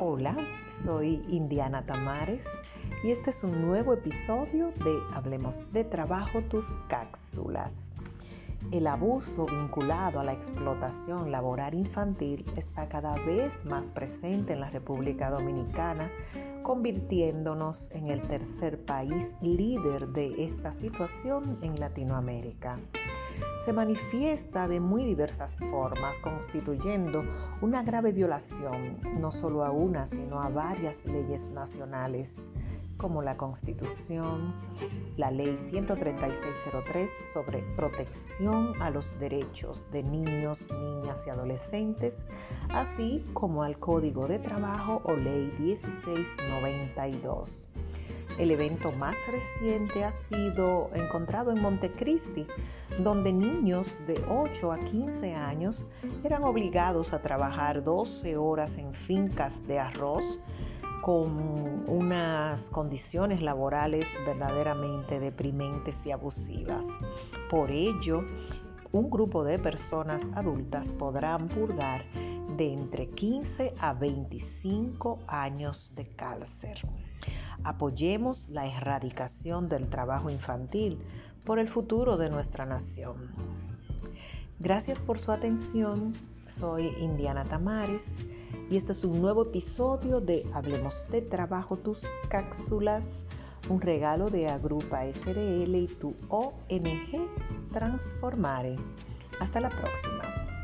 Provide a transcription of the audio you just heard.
Hola, soy Indiana Tamares y este es un nuevo episodio de Hablemos de Trabajo, tus cápsulas. El abuso vinculado a la explotación laboral infantil está cada vez más presente en la República Dominicana, convirtiéndonos en el tercer país líder de esta situación en Latinoamérica. Se manifiesta de muy diversas formas, constituyendo una grave violación no solo a una, sino a varias leyes nacionales como la Constitución, la Ley 13603 sobre protección a los derechos de niños, niñas y adolescentes, así como al Código de Trabajo o Ley 1692. El evento más reciente ha sido encontrado en Montecristi, donde niños de 8 a 15 años eran obligados a trabajar 12 horas en fincas de arroz con unas condiciones laborales verdaderamente deprimentes y abusivas. Por ello, un grupo de personas adultas podrán purgar de entre 15 a 25 años de cárcel. Apoyemos la erradicación del trabajo infantil por el futuro de nuestra nación. Gracias por su atención. Soy Indiana Tamares y este es un nuevo episodio de Hablemos de Trabajo, tus cápsulas, un regalo de Agrupa SRL y tu ONG Transformare. Hasta la próxima.